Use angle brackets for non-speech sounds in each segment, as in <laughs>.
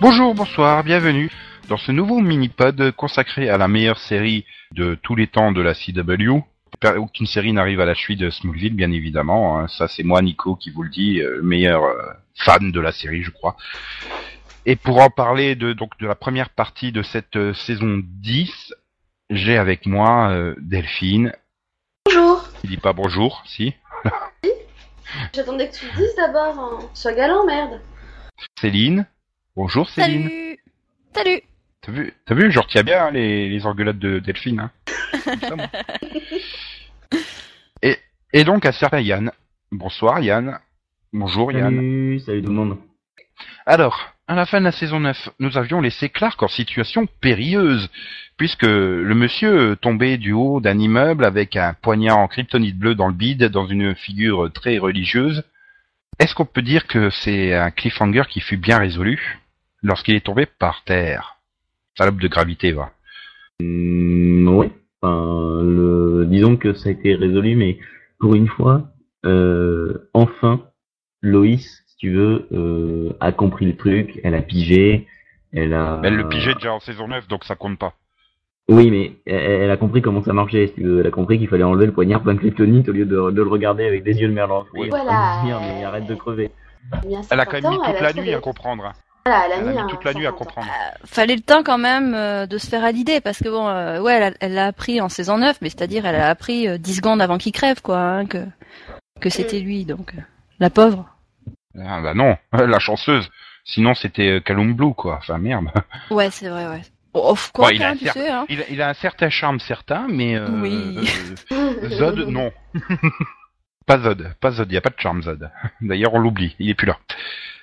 Bonjour, bonsoir, bienvenue dans ce nouveau mini-pod consacré à la meilleure série de tous les temps de la CW. Aucune série n'arrive à la cheville de Smallville, bien évidemment. hein. Ça, c'est moi, Nico, qui vous le dit, euh, le meilleur euh, fan de la série, je crois. Et pour en parler de donc de la première partie de cette euh, saison 10, j'ai avec moi Delphine. Bonjour. Il dit pas bonjour, si? <laughs> J'attendais que tu le dises d'abord. hein. Sois galant, merde. Céline. Bonjour Céline. Salut Salut T'as vu, t'as vu, je retiens bien hein, les, les engueulades de Delphine. Hein. Comme ça, moi. et, et donc à certain Yann. Bonsoir Yann. Bonjour Yann. Salut, salut tout le monde. Alors, à la fin de la saison 9, nous avions laissé Clark en situation périlleuse, puisque le monsieur tombait du haut d'un immeuble avec un poignard en kryptonite bleu dans le bide, dans une figure très religieuse. Est-ce qu'on peut dire que c'est un cliffhanger qui fut bien résolu lorsqu'il est tombé par terre? Salope de gravité, va. Mm, oui. Enfin, le... Disons que ça a été résolu, mais pour une fois, euh, enfin, Loïs, si tu veux, euh, a compris le truc, elle a pigé, elle a... Elle le pigeait déjà en saison 9, donc ça compte pas. Oui, mais elle, a compris comment ça marchait, si tu veux. Elle a compris qu'il fallait enlever le poignard plein de kryptonite au lieu de, de le regarder avec des yeux de merlan. Oui. Voilà. mais arrête de crever. Bien Elle a quand même mis toute la nuit à comprendre. Voilà, elle a Elle mis, a un mis toute la nuit à comprendre. Fallait le temps quand même euh, de se faire à l'idée, parce que bon, euh, ouais, elle l'a appris en saison 9, mais c'est-à-dire elle a appris euh, 10 secondes avant qu'il crève, quoi, hein, que, que c'était lui, donc... euh, la pauvre. Ah bah non, <laughs> la chanceuse. Sinon c'était euh, Callum Blue, quoi. Enfin merde. Ouais, c'est vrai, ouais. Quoi, Ouais, il a hein, un tu certain- sais, hein. Il, a- il a un certain charme certain, mais euh, Oui. euh, Zod, non. <laughs> pas Zod, pas Zod, il n'y a pas de charme Zod. <laughs> D'ailleurs, on l'oublie, il est plus là.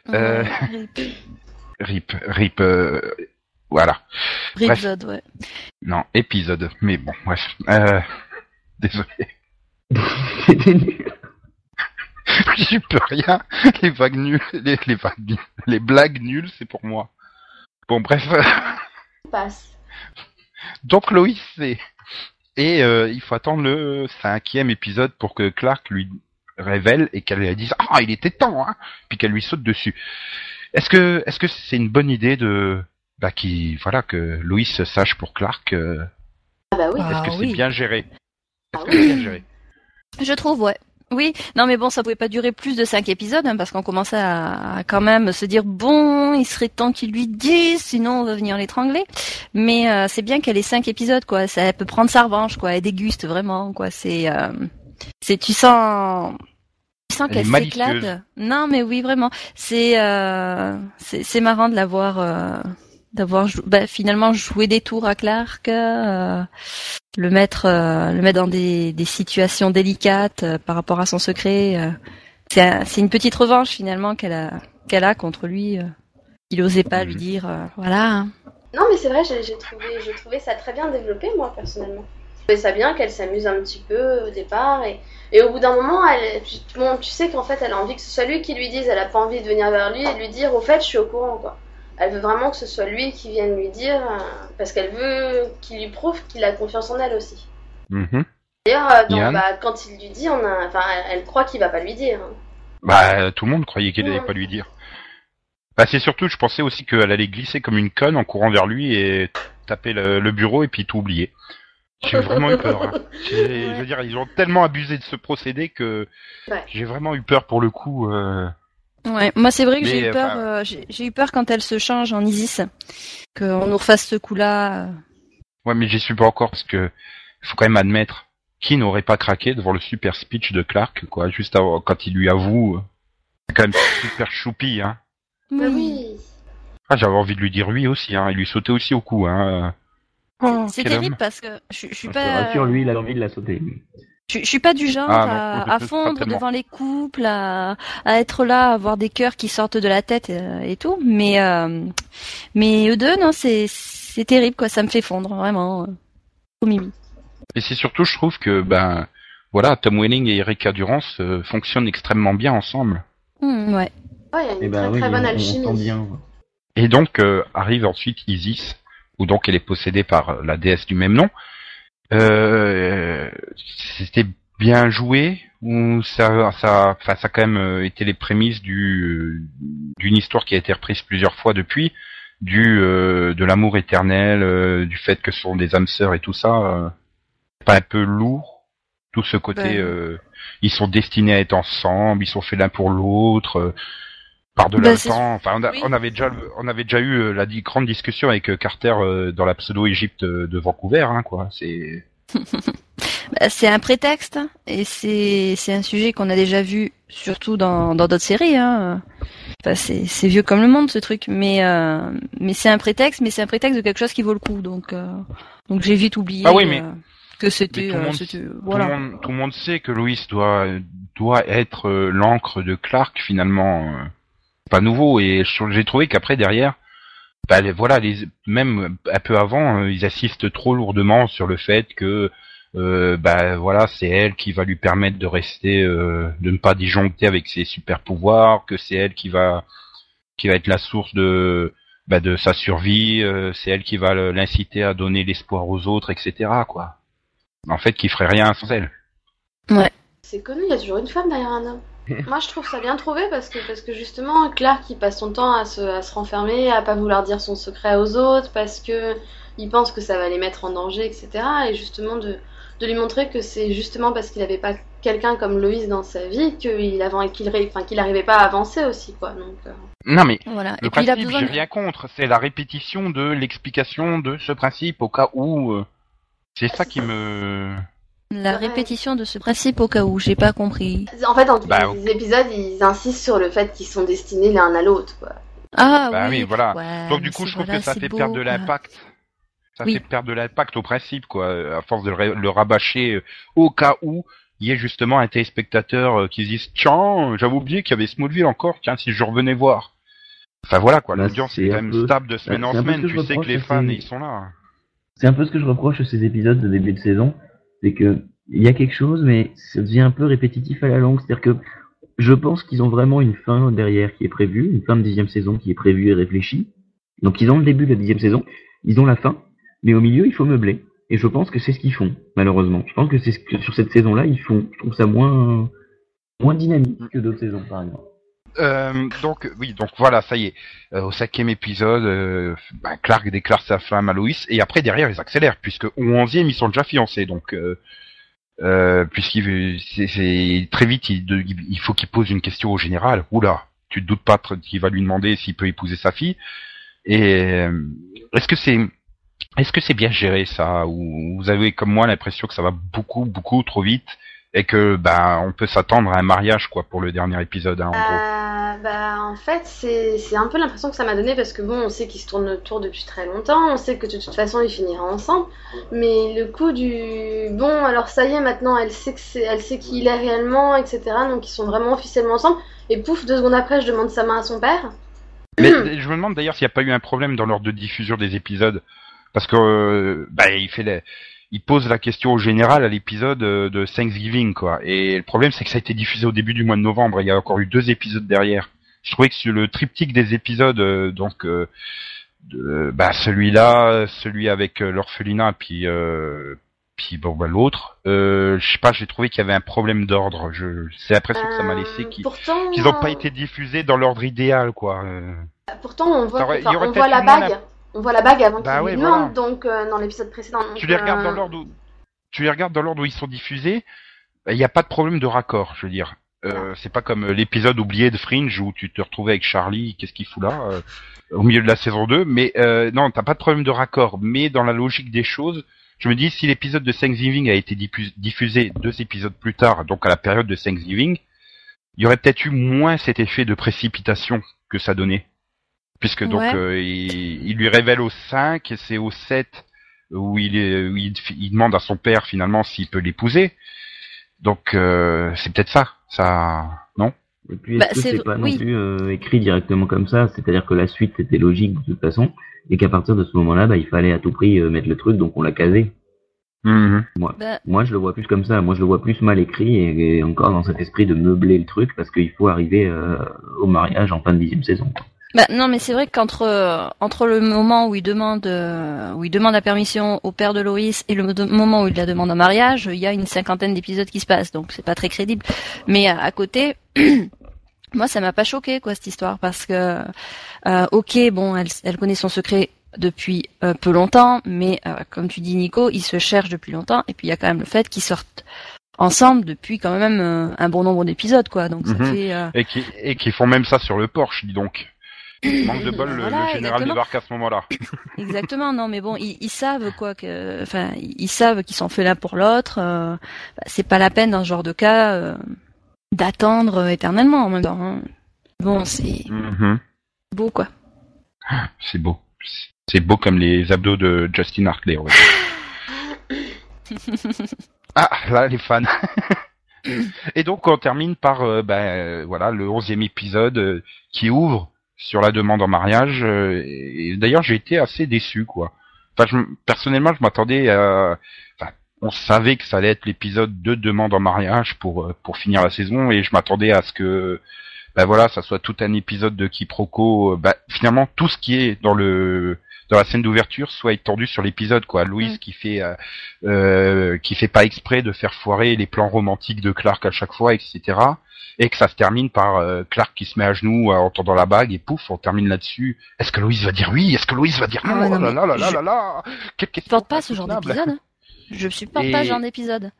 Euh, Rip, Rip, euh, voilà. Rip bref. Zod, ouais. Non, épisode, mais bon, bref. Euh, <laughs> désolé, j'y peux rien. Les vagues nulles, les, les vagues nulles, les blagues nulles, c'est pour moi. Bon, bref. Passe. Donc Loïs, c'est... Et euh, il faut attendre le cinquième épisode pour que Clark lui révèle et qu'elle lui dise « Ah, il était temps !» hein Puis qu'elle lui saute dessus. Est-ce que est-ce que c'est une bonne idée de... Bah, qui, voilà, que Loïs sache pour Clark euh, Ah bah oui. Ah, Est-ce que c'est oui. bien géré? Ah Est-ce que c'est bien géré? Je trouve, ouais. Oui, non mais bon, ça pouvait pas durer plus de cinq épisodes, hein, parce qu'on commençait à, à quand même se dire bon, il serait temps qu'il lui dise, sinon on va venir l'étrangler. Mais euh, c'est bien qu'elle ait cinq épisodes, quoi. Ça, elle peut prendre sa revanche, quoi. Elle déguste vraiment, quoi. C'est, euh, c'est, tu sens, tu sens qu'elle s'éclate. Non, mais oui, vraiment. C'est, euh, c'est, c'est marrant de l'avoir, euh, d'avoir jou- bah, finalement joué des tours à Clark. euh, le mettre euh, le mettre dans des, des situations délicates euh, par rapport à son secret euh. c'est un- c'est une petite revanche finalement qu'elle a qu'elle a contre lui euh, il osait pas lui Mhm. dire euh, voilà Non, mais c'est vrai, j'ai trouvé, j'ai trouvé ça très bien développé, moi, personnellement. Je trouvais ça bien qu'elle s'amuse un petit peu au départ. Et, et au bout d'un moment, elle, tu, bon, tu sais qu'en fait, elle a envie que ce soit lui qui lui dise. Elle a pas envie de venir vers lui et lui dire, au fait, je suis au courant, quoi. Elle veut vraiment que ce soit lui qui vienne lui dire, euh, parce qu'elle veut qu'il lui prouve qu'il a confiance en elle aussi. Mhm. D'ailleurs, euh, bah, quand il lui dit, on a, enfin, elle, croit qu'il va pas lui dire. hein. Bah, tout le monde croyait qu'elle allait pas lui dire. Bah, c'est surtout, je pensais aussi qu'elle allait glisser comme une conne en courant vers lui et taper le, le bureau et puis tout oublier. J'ai vraiment eu peur. hein. <laughs> Je veux dire, ils ont tellement abusé de ce procédé que Ouais. j'ai vraiment eu peur pour le coup. euh, ouais moi c'est vrai que j'ai eu peur enfin- euh, j'ai eu peur quand elle se change en Isis qu'on nous refasse ce coup là Ouais, mais j'y suis pas encore parce que il faut quand même admettre qui n'aurait pas craqué devant le super speech de Clark, quoi, juste avant, quand il lui avoue. euh, C'est quand même <laughs> super choupi, hein. Oui. Ah, j'avais envie de lui dire oui aussi, hein, et lui sauter aussi au cou, hein. c'est c'est terrible homme. parce que je, je suis Je te pas rassure, lui, il a envie de la sauter. Je, je suis pas du genre Ah, non, à, fondre devant les couples, à, à être là, à avoir des cœurs qui sortent de la tête euh, et, tout. Mais euh, mais eux deux, non, c'est c'est terrible quoi. Ça me fait fondre vraiment. Au mimi. Et c'est surtout, je trouve que, ben, voilà, Tom Welling et Erika Durance euh, fonctionnent extrêmement bien ensemble. Hmm, ouais. Ouais, il y a une Eh très ben oui, très bonne on- on alchimie. bien. Et donc euh, arrive ensuite Isis, où donc elle est possédée par la déesse du même nom. Euh, C'était bien joué, ou ça, ça, enfin, ça a quand même euh, été les prémices du d'une histoire qui a été reprise plusieurs fois depuis. du euh, de l'amour éternel, euh, du fait que ce sont des âmes sœurs et tout ça, euh, pas un peu lourd tout ce côté Ben. euh, ils sont destinés à être ensemble, ils sont faits l'un pour l'autre. Par de le c'est- temps. Enfin, on, a- oui. on avait déjà, on avait déjà eu euh, la grande discussion avec euh, Carter euh, dans la pseudo-Égypte euh, de Vancouver, hein, quoi. C'est <laughs> Bah, c'est un prétexte et c'est c'est un sujet qu'on a déjà vu surtout dans dans d'autres séries. Hein. Enfin, c'est c'est vieux comme le monde ce truc, mais euh, mais c'est un prétexte, mais c'est un prétexte de quelque chose qui vaut le coup. Donc euh, donc j'ai vite oublié Ah oui, mais- que c'était tout le euh, monde- c'était- tout, voilà. le monde, tout le monde sait que Lois doit doit être euh, l'encre de Clark finalement. Pas nouveau et j'ai trouvé qu'après derrière, bah, les- voilà, les, même un peu avant, euh, ils assistent trop lourdement sur le fait que euh, bah voilà, c'est elle qui va lui permettre de rester, euh, de ne pas disjoncter avec ses super pouvoirs, que c'est elle qui va qui va être la source de bah, de sa survie, euh, c'est elle qui va l'inciter à donner l'espoir aux autres, etc. quoi. En fait, qui ferait rien sans elle. C'est connu, il y a toujours une femme derrière un homme. <laughs> Moi, je trouve ça bien trouvé parce que, parce que justement, Clark, il passe son temps à se, à se renfermer, à pas vouloir dire son secret aux autres parce que il pense que ça va les mettre en danger, etc. Et justement, de, de lui montrer que c'est justement parce qu'il n'avait pas quelqu'un comme Loïs dans sa vie qu'il qu'il enfin, qu'il n'arrivait pas à avancer aussi, quoi. Donc, euh, Non mais Voilà. Le Et puis il a principe, besoin. j'ai de- rien contre, c'est la répétition de l'explication de ce principe au cas où. euh, c'est ça qui me. La Ouais. répétition de ce principe au cas où j'ai pas compris. En fait, dans tous Bah, les épisodes, ils insistent sur le fait qu'ils sont destinés l'un à l'autre, quoi. Ah Bah oui. oui, voilà. Ouais, Donc du coup, je trouve voilà, que ça fait beau, perdre de l'impact. Ça Oui. fait perdre de l'impact au principe, quoi, à force de le, ra- le rabâcher euh, au cas où il y ait justement un téléspectateur euh, qui se dise tiens, j'avais oublié qu'il y avait Smallville encore, tiens, si je revenais voir. Enfin voilà quoi, Bah, l'audience est quand même peu- stable de semaine bah, en semaine. Tu je sais que les fans ils sont là. C'est un peu ce que je reproche à ces épisodes de début de saison, c'est que il y a quelque chose, mais ça devient un peu répétitif à la longue. C'est-à-dire que je pense qu'ils ont vraiment une fin derrière qui est prévue, une fin de dixième saison qui est prévue et réfléchie. Donc ils ont le début de la dixième saison, ils ont la fin, mais au milieu il faut meubler. Et je pense que c'est ce qu'ils font, malheureusement. Je pense que c'est ce que sur cette saison-là ils font. Je trouve ça moins moins dynamique que d'autres saisons, par exemple. Euh, donc oui, donc voilà, ça y est. Euh, au cinquième épisode, euh, bah, Clark déclare sa femme à Loïs et après derrière ils accélèrent puisque au onzième ils sont déjà fiancés donc puisqu'il c'est, très vite il, il faut qu'il pose une question au général. Oula, tu te doutes pas qu'il va lui demander s'il peut épouser sa fille et est-ce que c'est est-ce que c'est bien géré ça? Ou vous avez comme moi l'impression que ça va beaucoup beaucoup trop vite? Et que bah on peut s'attendre à un mariage quoi pour le dernier épisode hein, en gros. Euh, bah, en fait, c'est un peu l'impression que ça m'a donné parce que bon, on sait qu'ils se tournent autour depuis très longtemps, on sait que de toute façon ils finiront ensemble, mais le coup du bon, alors ça y est, maintenant elle sait que c'est, elle sait qui il est réellement, etc. Donc ils sont vraiment officiellement ensemble. Et pouf, deux secondes après, je demande sa main à son père. Mais je me demande d'ailleurs s'il n'y a pas eu un problème dans l'ordre de diffusion des épisodes, parce que euh, bah il fait les- il pose la question au général à l'épisode euh, de Thanksgiving quoi. Et le problème c'est que ça a été diffusé au début du mois de novembre. Il y a encore eu deux épisodes derrière. Je trouvais que sur le triptyque des épisodes, euh, donc euh, de- bah celui-là, celui avec euh, l'orphelinat, puis puis bon bah l'autre, je sais pas, j'ai trouvé qu'il y avait un problème d'ordre. Je c'est l'impression que ça m'a laissé qu'ils n'ont pas été diffusés dans l'ordre idéal quoi. Pourtant, on voit, aurait- enfin, on la bague. On voit la bague avant Bah qu'il ouais, lui voilà. demande, donc euh, dans l'épisode précédent. donc, tu les regardes euh, dans l'ordre où tu les regardes dans l'ordre où ils sont diffusés, il n'y a pas de problème de raccord, je veux dire. Euh, c'est pas comme euh, l'épisode oublié de Fringe où tu te retrouvais avec Charlie, qu'est-ce qu'il fout là euh, au milieu de la saison 2, mais euh, non, t'as pas de problème de raccord, mais dans la logique des choses, je me dis si l'épisode de Thanksgiving a été diffus- diffusé deux épisodes plus tard, donc à la période de Thanksgiving, il y aurait peut-être eu moins cet effet de précipitation que ça donnait. Puisque donc Ouais. euh, il, il lui révèle au 5 et c'est au 7 où il, est, où il, il demande à son père finalement s'il peut l'épouser. Donc euh, c'est peut-être ça, ça non? Et puis, est-ce Bah, que c'est- pas oui. non plus euh, écrit directement comme ça? C'est-à-dire que la suite était logique de toute façon, et qu'à partir de ce moment-là, bah, il fallait à tout prix euh, mettre le truc, donc on l'a casé. Mhm. Bah, Moi, je le vois plus comme ça. Moi, je le vois plus mal écrit et, et encore dans cet esprit de meubler le truc parce qu'il faut arriver euh, au mariage en fin de dixième saison. quoi. Bah, non, mais c'est vrai qu'entre euh, entre le moment où il demande euh, où il demande la permission au père de Loïs et le mo- moment où il la demande en mariage, il y a une cinquantaine d'épisodes qui se passent, donc c'est pas très crédible. Mais à, à côté, <clears throat> moi ça m'a pas choqué quoi cette histoire parce que euh, ok bon elle, elle connaît son secret depuis euh, peu longtemps mais euh, comme tu dis Nico ils se cherchent depuis longtemps et puis il y a quand même le fait qu'ils sortent ensemble depuis quand même euh, un bon nombre d'épisodes quoi donc ça Mhm. fait euh, Et qui, et qui font même ça sur le Porsche, dis donc. Manque de bol, le, Voilà, le général exactement. débarque à ce moment-là. <laughs> Exactement, non, mais bon, ils, ils savent quoi que, enfin, ils savent qu'ils sont faits l'un pour l'autre. euh, c'est pas la peine dans ce genre de cas euh, d'attendre éternellement en même temps. hein. Bon, c'est Mhm. beau quoi. <gasps> C'est beau. C'est beau comme les abdos de Justin Hartley. dire. <laughs> ah, là, les fans. <laughs> Et donc, on termine par euh, ben, euh, voilà, le onzième épisode euh, qui ouvre sur la demande en mariage. euh, d'ailleurs, j'ai été assez déçu, quoi. Enfin, je personnellement, je m'attendais à... On savait que ça allait être l'épisode de demande en mariage pour euh, pour finir la saison, et je m'attendais à ce que ben voilà, ça soit tout un épisode de quiproquo. euh, ben, finalement, tout ce qui est dans le dans la scène d'ouverture soit étendu sur l'épisode, quoi. Louise Mm. qui fait euh, euh, qui fait pas exprès de faire foirer les plans romantiques de Clark à chaque fois, etc. Et que ça se termine par euh, Clark qui se met à genoux euh, en entendant la bague et pouf, on termine là-dessus. Est-ce que Louise va dire oui? Est-ce que Louise va dire non, Ah non, Oh là là là là je- là là Quelle Je question supporte pas ce genre d'épisode. hein. Je supporte pas ce genre d'épisode.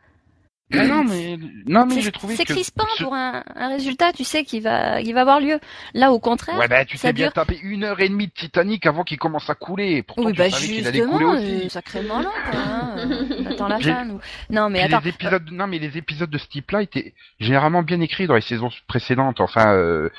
Ah non mais non mais j'ai trouvé C'est crispant ce- pour un, un résultat, tu sais, qui va, qui va avoir lieu. Là, au contraire. Ouais bah tu t'es bien dure- tapé une heure et demie de Titanic avant qu'il commence à couler. Pourtant oui, tu bah savais qu'il allait couler justement, aussi. euh, sacrément long, quoi. Hein. On attend la fin, nous. Non, mais Puis attends. les épisodes, non mais les épisodes de ce type-là étaient généralement bien écrits dans les saisons précédentes. Enfin, euh, euh,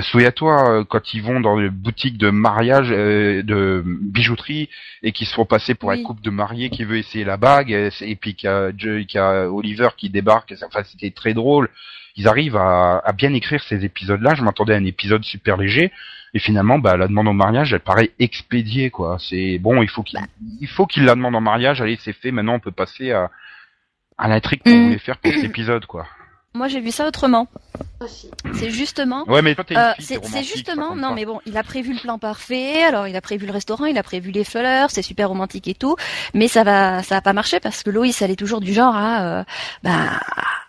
souviens-toi euh, quand ils vont dans les boutiques de mariage, euh, de bijouterie, et qu'ils se font passer pour Oui. un couple de mariés qui veut essayer la bague, et, puis qu'il y qu'il y a Oliver qui débarque. Enfin, c'était très drôle. Ils arrivent à, à bien écrire ces épisodes-là. Je m'attendais à un épisode super léger. Et finalement, bah, la demande en mariage, elle paraît expédiée, quoi. C'est bon, il faut qu'il, Bah. il faut qu'il la demande en mariage. Allez, c'est fait. Maintenant, on peut passer à, à l'intrigue qu'on Mm. voulait faire pour cet <coughs> épisode, quoi. Moi, j'ai vu ça autrement. C'est justement. Ouais, mais toi, t'es une Euh, c'est justement, non mais bon, il a prévu le plan parfait, alors il a prévu le restaurant, il a prévu les fleurs, c'est super romantique et tout, mais ça va, ça va pas marcher parce que Loïs, elle est toujours du genre à, euh, bah,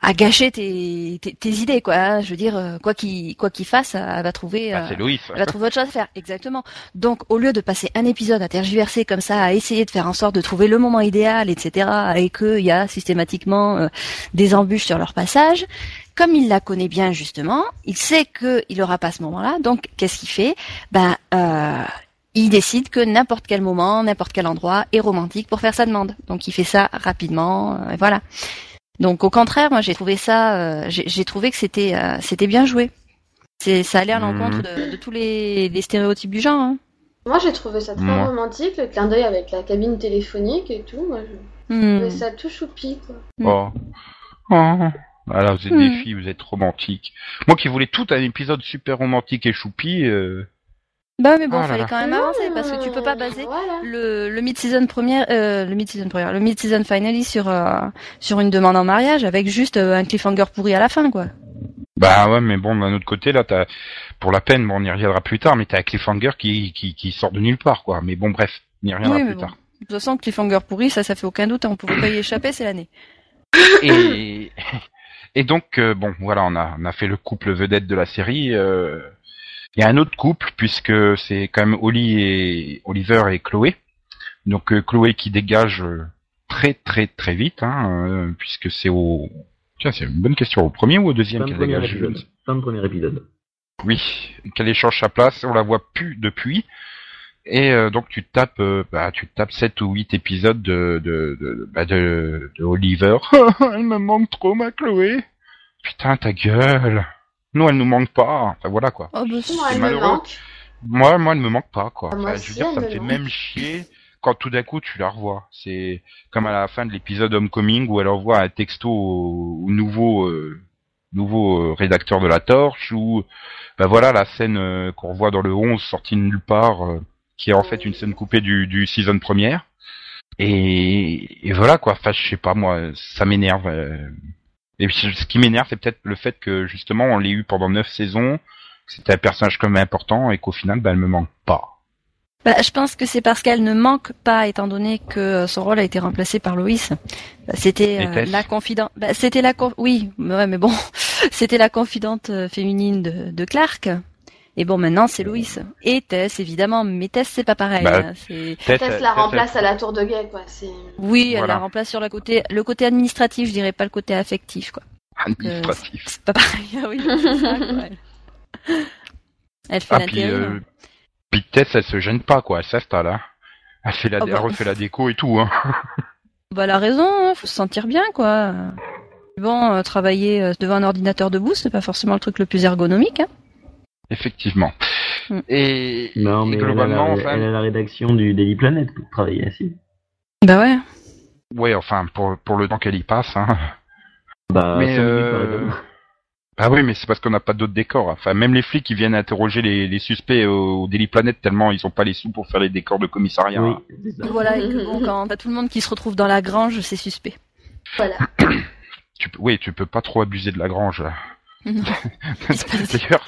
à gâcher tes, tes, tes idées quoi. hein. Je veux dire, euh, quoi qu'il, quoi qu'il fasse, elle va trouver, Bah, euh, Loïs. elle va trouver autre chose à faire, exactement. Donc, au lieu de passer un épisode à tergiverser comme ça, à essayer de faire en sorte de trouver le moment idéal, etc., et qu'il y a systématiquement euh, des embûches sur leur passage, comme il la connaît bien justement, il sait qu'il aura pas ce moment-là. Donc, qu'est-ce qu'il fait? Ben, euh, il décide que n'importe quel moment, n'importe quel endroit est romantique pour faire sa demande. Donc, il fait ça rapidement, euh, et voilà. Donc, au contraire, moi, j'ai trouvé ça, euh, j'ai trouvé que c'était, euh, c'était bien joué. C'est, ça allait à l'encontre Mhm. de, de tous les, les stéréotypes du genre. hein. Moi, j'ai trouvé ça très romantique, le clin d'œil avec la cabine téléphonique et tout. Moi, je Hmm. trouvais ça tout choupi, quoi. Oh. Oh. Voilà, vous êtes Hmm. des filles, vous êtes romantiques. Moi qui voulais tout un épisode super romantique et choupi, euh... Bah, mais bon, Oh là fallait là. quand même avancer parce que tu peux pas baser Voilà. le, le mid-season première, euh, le mid-season première, le mid-season finale sur euh, sur une demande en mariage avec juste euh, un cliffhanger pourri à la fin, quoi. Bah ouais, mais bon, d'un autre côté, là, t'as, pour la peine, bon, on y reviendra plus tard, mais t'as un cliffhanger qui, qui, qui sort de nulle part, quoi. Mais bon, bref, on y reviendra Oui, plus bon. tard. De toute façon, cliffhanger pourri, ça, ça fait aucun doute. hein, On pouvait pas y échapper, c'est l'année. Et, <laughs> et donc, euh, bon, voilà, on a, on a fait le couple vedette de la série. euh, Il y a un autre couple, puisque c'est quand même Oli et Oliver et Chloé. Donc, euh, Chloé qui dégage euh, très très très vite, hein, euh, puisque c'est au... Tiens, c'est une bonne question. Au premier ou au deuxième qu'elle dégage. Fin de premier épisode. Oui, qu'elle échange sa place, on la voit plus depuis. Et euh, donc tu tapes, euh, bah, tu tapes 7 ou 8 épisodes de de de, bah, de, de Oliver. <laughs> elle me manque trop ma Chloé. Putain ta gueule. Nous elle nous manque pas. Enfin voilà quoi. Oh, bah, Moi, C'est elle me malheureux. manque. Moi moi elle me manque pas quoi. Ah, Enfin, je veux dire ça me me fait manque. même chier quand tout d'un coup tu la revois. C'est comme à la fin de l'épisode Homecoming où elle envoie un texto au, au nouveau euh, nouveau euh, rédacteur de la Torche ou bah voilà la scène euh, qu'on revoit dans le 11 sortie de nulle part euh, qui est en fait une scène coupée du, du season première et, et voilà quoi enfin je sais pas moi ça m'énerve euh. et puis, ce qui m'énerve c'est peut-être le fait que justement on l'ait eu pendant neuf saisons que c'était un personnage comme important et qu'au final bah elle me manque pas Bah, je pense que c'est parce qu'elle ne manque pas, étant donné que son rôle a été remplacé par Loïs. C'était euh, la confidente. Bah, c'était la con- oui, mais ouais, mais bon, <laughs> c'était la confidente féminine de, de Clark. Et bon, maintenant c'est Loïs et Tess évidemment, mais Tess c'est pas pareil. Bah, hein, Tess, la Tess, remplace à la tour de guet, quoi. Oui, elle Voilà. la remplace sur le côté, le côté administratif, je dirais pas le côté affectif, quoi. administratif. C'est pas pareil. <laughs> Ah oui, c'est ça, quoi. <laughs> Elle- Elle fait Ah, puis, euh, puis Tess, elle se gêne pas, quoi. Elle s'installe, hein. Elle, fait la, Ah bah. elle refait la déco et tout, hein. <laughs> Bah, elle a raison, hein, faut se sentir bien, quoi. Bon, euh, travailler euh, devant un ordinateur debout, c'est pas forcément le truc le plus ergonomique. Hein. Effectivement. Hmm. Et, Non, et mais elle a, globalement, la, enfin, elle a la rédaction du Daily Planet pour travailler ainsi. Bah ouais. ouais, enfin, pour, pour le temps qu'elle y passe, hein. Bah, Mais, euh. Ah oui, mais c'est parce qu'on n'a pas d'autres décors. Enfin, même les flics qui viennent interroger les, les suspects au, au Daily Planet tellement ils ont pas les sous pour faire les décors de commissariat. Oui, hein. Voilà, et que <laughs> bon, quand t'as tout le monde qui se retrouve dans la grange, c'est suspect. Voilà. <coughs> Tu oui, tu peux pas trop abuser de la grange. <laughs> D'ailleurs,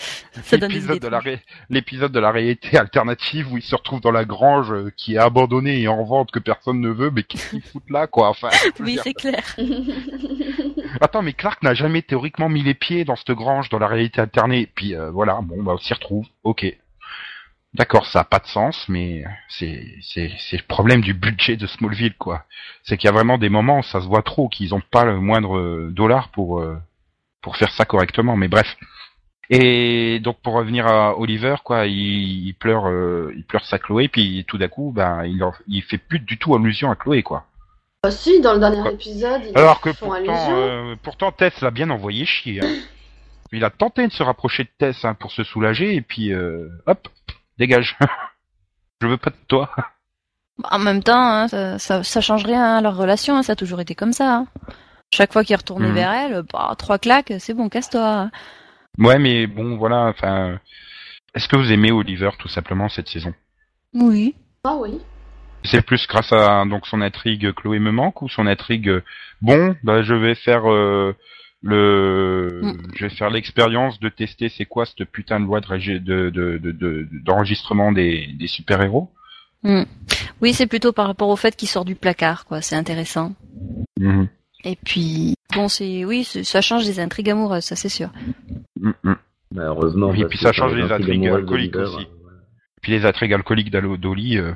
l'épisode de la ré- l'épisode de la réalité alternative où ils se retrouvent dans la grange euh, qui est abandonnée et en vente que personne ne veut, mais qu'est-ce qu'ils foutent là, quoi Enfin, Oui, c'est clair. <laughs> Attends, mais Clark n'a jamais théoriquement mis les pieds dans cette grange dans la réalité alternée. Puis euh, voilà, bon, bah on s'y retrouve. Ok. D'accord, ça a pas de sens, mais c'est c'est c'est le problème du budget de Smallville, quoi. C'est qu'il y a vraiment des moments où ça se voit trop, qu'ils ont pas le moindre euh, dollar pour euh, pour faire ça correctement. Mais bref. Et donc pour revenir à Oliver, quoi, il, il pleure, euh, il pleure sa Chloé, puis tout d'un coup, ben il en- il fait plus du tout allusion à Chloé, quoi. Bah, si, dans le dernier Quoi épisode, ils Alors que font pourtant, allusion. euh, pourtant Tess l'a bien envoyé chier. Hein. Il a tenté de se rapprocher de Tess hein, pour se soulager et puis euh, hop, dégage. <laughs> Je veux pas de toi. En même temps, hein, ça, ça, ça change rien à leur relation, hein, ça a toujours été comme ça. Chaque fois qu'il retournait Mhm. vers elle, bah, trois claques, c'est bon, casse-toi. Ouais, mais bon, voilà. Enfin, est-ce que vous aimez Oliver tout simplement cette saison? Oui. Ah oui. C'est plus grâce à donc son intrigue Chloé me manque ou son intrigue euh, bon, bah je vais faire euh, le, Mm. je vais faire l'expérience de tester c'est quoi cette putain de loi de régi- de de- de- de- d'enregistrement des des super héros. Oui, c'est plutôt par rapport au fait qu'il sort du placard, quoi. C'est intéressant. Et puis, bon, c'est, oui, ça change des intrigues amoureuses, ça c'est sûr. Mm, mm. Bah, heureusement. Oui, parce puis ça change les intrigues alcooliques aussi. euh, voilà. Puis les intrigues alcooliques d'Alo- d'Oli, euh,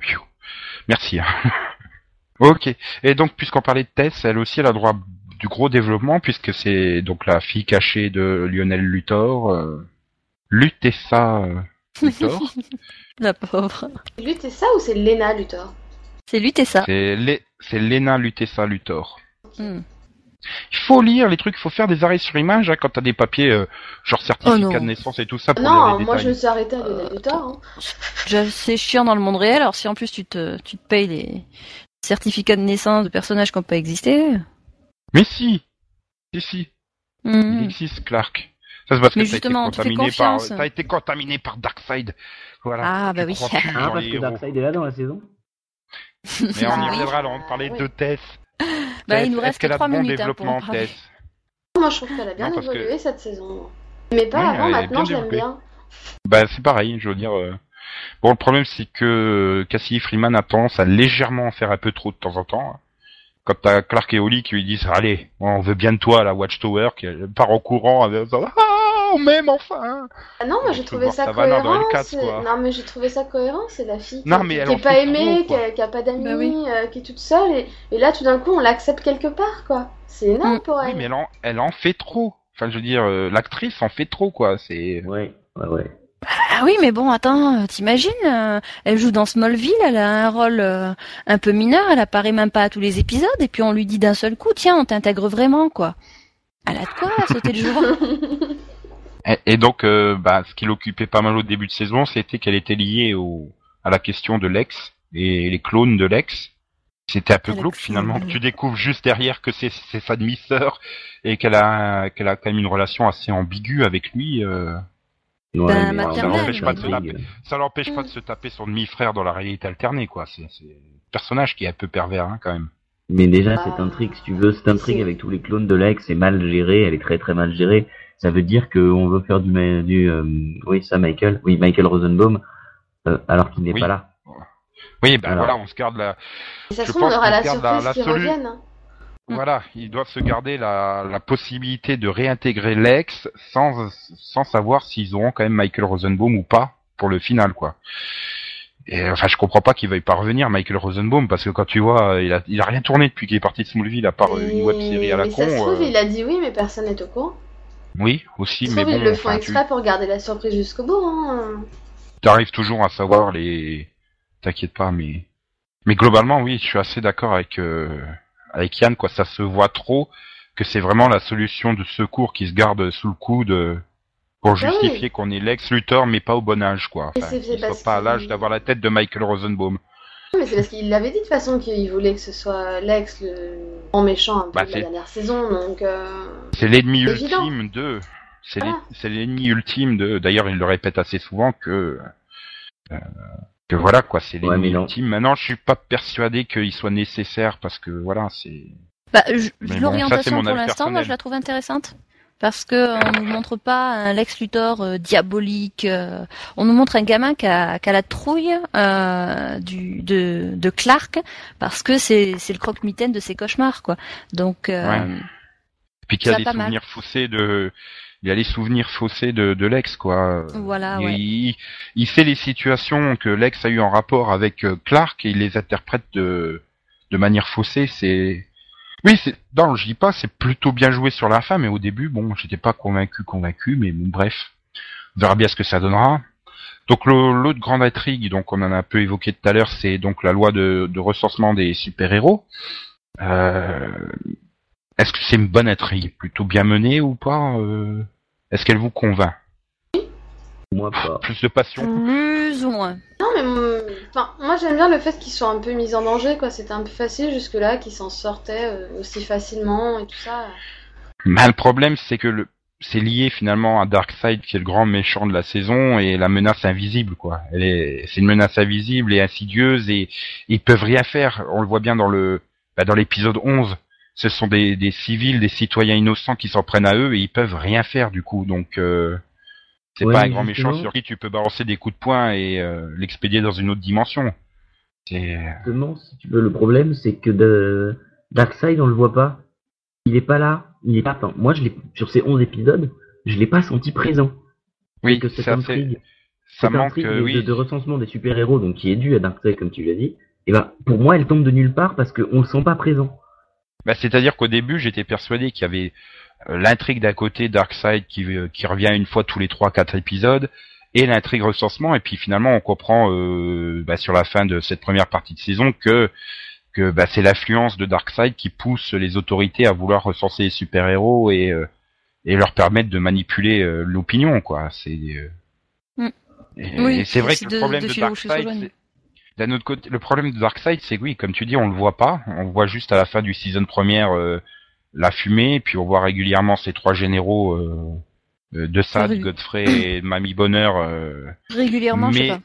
merci. hein. <laughs> ok. Et donc, puisqu'on parlait de Tess, elle aussi, elle a droit du gros développement, puisque c'est donc la fille cachée de Lionel Luthor, euh, Lutessa euh, Luthor. <laughs> La pauvre. Ça ou c'est Lena Luthor? C'est Lé- c'est Lena Lutessa Luthor. Hmm. Il faut lire les trucs, il faut faire des arrêts sur image hein, quand t'as des papiers euh, genre Oh certificat non. de naissance et tout ça pour Non, les moi je me suis arrêtée à Luthor. Hein. Déjà, C'est chiant dans le monde réel, alors si en plus tu te, tu te payes les certificats de naissance de personnages qui n'ont pas existé. Mais si, si si. Il existe, Clark. Ça c'est parce Mais que t'as été justement, tu fais contaminé par, t'as été contaminé par Darkseid. Voilà. Ah, bah Tu oui. plus Ah, parce que. Darkseid est là dans la saison Mais on y <laughs> Ah reviendra alors, on parlait Oui. de Tess. Bah, il nous reste qu'elle que a trois bon minutes hein, pour en parler. Moi je trouve qu'elle a bien Non, parce que- évolué cette saison. Mais pas Oui, avant, maintenant je l'aime bien. Bah c'est pareil, je veux dire. euh, Bon, le problème c'est que Cassie Freeman a tendance à légèrement en faire un peu trop de temps en temps. Quand t'as Clark et Oli qui lui disent allez, on veut bien de toi à la Watchtower, qui part en courant avec ah on m'aime enfin. Ah non, moi j'ai trouvé ça dans cohérent. L4, c'est- quoi. Non, mais j'ai trouvé ça cohérent. C'est la fille qui, Non, mais elle qui en est pas aimée, trop, qui, a, qui a pas d'amis, Bah oui. euh, qui est toute seule. Et, et là, tout d'un coup, on l'accepte quelque part, quoi. C'est énorme Mm. pour Oui, elle. mais elle en, elle en fait trop. Enfin, je veux dire, euh, l'actrice en fait trop quoi. C'est Ouais, ouais, ouais. Ah oui, mais bon, attends, euh, t'imagines, euh, elle joue dans Smallville, elle a un rôle euh, un peu mineur, elle apparaît même pas à tous les épisodes, et puis on lui dit d'un seul coup, tiens, on t'intègre vraiment, quoi. Elle a de quoi sauter le jour <laughs> Et, et donc, euh, bah, ce qui l'occupait pas mal au début de saison, c'était qu'elle était liée au, à la question de l'ex et les clones de l'ex. C'était un peu Alex, glauque finalement. Tu découvres juste derrière que c'est sa demi-sœur et qu'elle a qu'elle a quand même une relation assez ambiguë avec lui. euh. Ouais, Ben, mais pas. Ça l'empêche pas de se taper son demi-frère dans la réalité alternée quoi. C'est un personnage qui est un peu pervers hein, quand même. Mais déjà, Ah. cette intrigue, si tu veux, cette intrigue avec tous les clones de l'ex est mal gérée, elle est très très mal gérée. Ça veut dire qu'on veut faire du, ma- du euh, oui, ça, Michael, oui, Michael Rosenbaum, euh, alors qu'il n'est Oui. pas là. Oui, ben Alors. voilà, on se garde la. Et ça Je se trouve, on pense aura la la- surprise la qui solu- revienne. hein. Voilà, ils doivent se garder la, la possibilité de réintégrer Lex sans sans savoir s'ils auront quand même Michael Rosenbaum ou pas pour le final, quoi. Et enfin, je comprends pas qu'il veuille pas revenir, Michael Rosenbaum, parce que quand tu vois, il a, il a rien tourné depuis qu'il est parti de Smallville, à part une web série à la mais con. ça se trouve, euh, il a dit oui, mais personne n'est au courant. Oui, aussi, mais bon, ils le font enfin, tu exprès pour garder la surprise jusqu'au bout. Hein. arrives toujours à savoir les. T'inquiète pas, mais mais globalement, oui, je suis assez d'accord avec euh, avec Yann, quoi. Ça se voit trop que c'est vraiment la solution de secours qui se garde sous le coude euh, pour Ah oui. justifier qu'on est Lex Luthor, mais pas au bon âge, quoi. Enfin, qu'il soit pas à l'âge d'avoir la tête de Michael Rosenbaum. Mais c'est parce qu'il l'avait dit de toute façon qu'il voulait que ce soit Lex le grand méchant un peu Bah, de la dernière saison, donc euh, C'est l'ennemi ultime de. C'est l'ennemi ultime de. D'ailleurs, il le répète assez souvent que. euh, que voilà quoi, c'est Ouais, l'ennemi ultime. Maintenant, je suis pas persuadé qu'il soit nécessaire parce que voilà, c'est. Bah, bon, L'orientation pour l'instant, moi je la trouve intéressante. Parce que on nous montre pas un Lex Luthor euh, diabolique. euh, on nous montre un gamin qui a, qui a la trouille euh, du, de, de Clark parce que c'est c'est le croque-mitaine de ses cauchemars quoi. Donc euh, Ouais. Puis qu'il a Ça, des souvenirs faussés de. Il y a les souvenirs faussés de, de Lex quoi. voilà il, ouais. il, il sait les situations que Lex a eu en rapport avec euh, Clark et il les interprète de, de manière faussée. C'est oui, c'est non, je dis pas, c'est plutôt bien joué sur la fin, mais au début, bon, j'étais pas convaincu, convaincu, mais bon, bref, on verra bien ce que ça donnera. Donc l'autre grande intrigue, donc on en a un peu évoqué tout à l'heure, c'est donc la loi de, de recensement des super-héros. Euh, Est-ce que c'est une bonne intrigue, plutôt bien menée ou pas? Euh, Est-ce qu'elle vous convainc? Moi pas. Plus de passion Plus ou moins. non mais enfin moi j'aime bien le fait qu'ils soient un peu mis en danger quoi. C'était un peu facile jusque là, qu'ils s'en sortaient euh, aussi facilement et tout ça. Bah, le problème, c'est que le, c'est lié finalement à Darkseid, qui est le grand méchant de la saison, et la menace invisible, quoi. Elle est, c'est une menace invisible et insidieuse, et ils peuvent rien faire. On le voit bien dans le, bah, dans l'épisode 11. Ce sont des, des civils, des citoyens innocents qui s'en prennent à eux, et ils peuvent rien faire du coup. Donc, euh, c'est Ouais, pas un grand méchant sur qui tu peux balancer des coups de poing et euh, l'expédier dans une autre dimension. C'est, Justement, si tu veux, le problème, c'est que de... Darkseid, on le voit pas. Il est pas là. Il est pas. Enfin, moi, je sur ces 11 épisodes, je l'ai pas senti présent. oui, que cette intrigue, ça cette manque, intrigue euh, de, oui. de, de recensement des super-héros, donc qui est due à Darkseid, comme tu l'as dit, et ben, pour moi, elle tombe de nulle part parce qu'on le sent pas présent. Bah, c'est-à-dire qu'au début, j'étais persuadé qu'il y avait euh, l'intrigue d'un côté Darkseid qui, euh, qui revient une fois tous les trois quatre épisodes et l'intrigue recensement et puis finalement on comprend euh, bah, sur la fin de cette première partie de saison que que bah, c'est l'affluence de Darkseid qui pousse les autorités à vouloir recenser les super-héros et euh, et leur permettre de manipuler euh, l'opinion quoi c'est euh, Mm. Oui, c'est vrai que le problème de de, Darkseid d'un autre côté, le problème de Darkseid, c'est que oui, comme tu dis, on le voit pas. On voit juste à la fin du season première euh, la fumée, puis on voit régulièrement ces trois généraux euh, euh, de Sad, Rég- Godfrey et <coughs> Mamie Bonheur. euh, Régulièrement, je sais Mais- pas.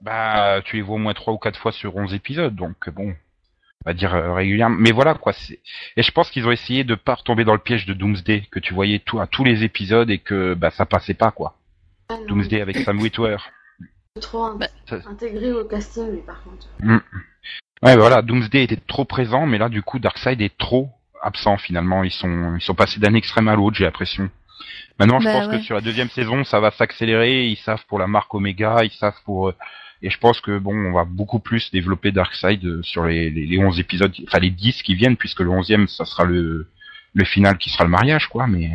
<laughs> bah, tu les vois au moins trois ou quatre fois sur onze épisodes, donc bon, on va dire euh, régulièrement. Mais voilà quoi. c'est- Et je pense qu'ils ont essayé de pas retomber dans le piège de Doomsday que tu voyais tout à tous les épisodes et que bah ça passait pas quoi. Ah, non, Doomsday avec Sam Witwer. <laughs> trop in- Bah, ça- intégré au casting lui par contre. Ouais, voilà, Doomsday était trop présent, mais là, du coup, Darkseid est trop absent finalement. Ils sont, ils sont passés d'un extrême à l'autre, j'ai l'impression. Maintenant, je Bah, pense ouais. que sur la deuxième saison, ça va s'accélérer. Ils savent pour la marque Omega, ils savent pour, euh, et je pense que bon, on va beaucoup plus développer Darkseid euh, sur les, les, les 11 épisodes, enfin les 10 qui viennent, puisque le 11e, ça sera le, le final qui sera le mariage, quoi. Mais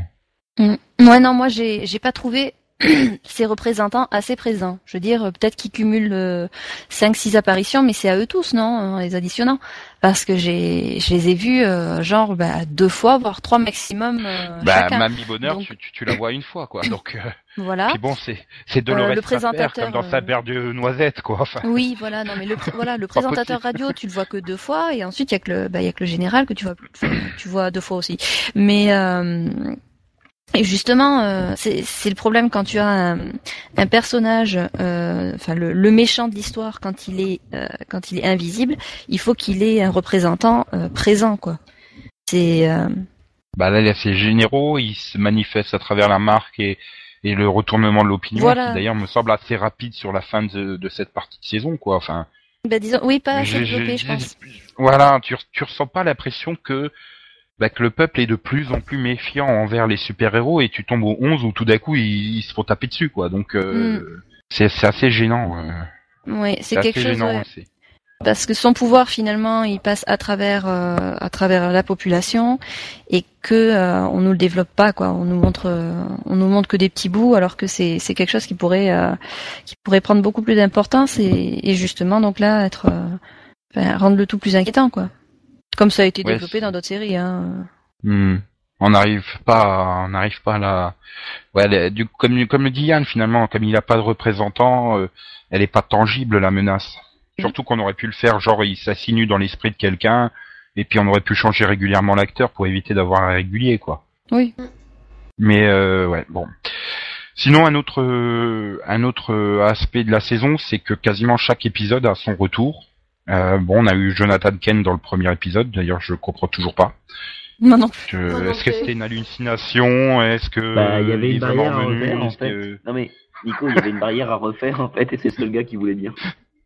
Ouais, non, moi, j'ai, j'ai pas trouvé <clears throat> ces représentants assez présents. Je veux dire, euh, peut-être qu'ils cumulent euh, 5-6 apparitions, mais c'est à eux tous, non, en les additionnant. Parce que j'ai, je les ai vus, euh, genre, bah, deux fois, voire trois maximum euh, bah, chacun. Mamie Bonheur, Donc- tu, tu, tu la vois une fois, quoi. <clears throat> Donc, euh, Voilà. puis bon, c'est, c'est Dolores Euh, le présentateur, comme dans euh, sa paire de noisettes, quoi. Enfin, Oui, voilà, non, mais le, voilà, le <laughs> présentateur radio, tu le vois que deux fois, et ensuite, il y a que le, bah, il y a que le général que tu vois, tu vois deux fois aussi. Mais, euh, et justement, euh, c'est le problème quand tu as un, un personnage, euh, enfin le, le méchant de l'histoire, quand il est euh, quand il est invisible, il faut qu'il ait un représentant euh, présent, quoi. C'est euh, Bah là, il y a ces généraux, ils se manifestent à travers la marque et, et le retournement de l'opinion, Voilà. qui d'ailleurs me semble assez rapide sur la fin de, de cette partie de saison, quoi. Enfin, Bah, disons, oui, pas assez développé, j'ai- je pense. Voilà, tu, tu ressens pas l'impression que, bah, que le peuple est de plus en plus méfiant envers les super-héros et tu tombes au 11 où tout d'un coup ils, ils se font taper dessus, quoi. Donc, euh, c'est c'est assez gênant. euh. Oui, c'est quelque chose. gênant. ouais. parce que son pouvoir finalement il passe à travers euh, à travers la population et que euh, on nous le développe pas quoi on nous montre euh, on nous montre que des petits bouts alors que c'est c'est quelque chose qui pourrait euh, qui pourrait prendre beaucoup plus d'importance et, et justement donc là être euh, enfin, rendre le tout plus inquiétant quoi comme ça a été Ouais, développé dans d'autres séries hein. Hmm. On n'arrive pas, à- on n'arrive pas à la. Ouais, est- du, comme comme le dit Yann finalement, comme il n'a pas de représentant, euh, elle est pas tangible la menace. Surtout qu'on aurait pu le faire, genre il s'assinue dans l'esprit de quelqu'un, et puis on aurait pu changer régulièrement l'acteur pour éviter d'avoir un régulier, quoi. oui Mais euh, ouais, bon. Sinon, un autre, un autre aspect de la saison, c'est que quasiment chaque épisode a son retour. Euh, bon, on a eu Jonathan Kent dans le premier épisode. D'ailleurs, je comprends toujours pas. non non Est-ce que c'était une hallucination? Est-ce que Bah, il y avait il une barrière à refaire, en fait. que- Non mais, Nico, il y avait une barrière à refaire, en fait, et c'est ce que le gars qui voulait dire.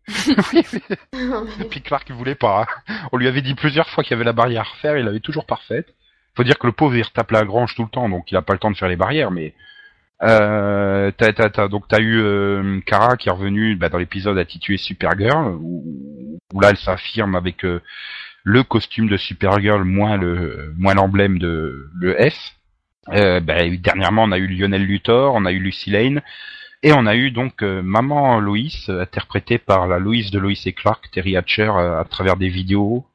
Et <laughs> puis Clark il voulait pas. hein. On lui avait dit plusieurs fois qu'il y avait la barrière à refaire, il l'avait toujours parfaite. Faut dire que le pauvre il retape la grange tout le temps, donc il a pas le temps de faire les barrières. Mais euh, t'as, t'as, t'as- donc t'as eu euh, Kara qui est revenue bah, dans l'épisode intitulé Supergirl, où, où là elle s'affirme avec euh, le costume de Supergirl moins le moins l'emblème de le F. Euh, bah, dernièrement on a eu Lionel Luthor, on a eu Lucy Lane. Et on a eu donc euh, Maman Loïs, interprétée par la Loïs de Loïs et Clark, Terry Hatcher, euh, à travers des vidéos.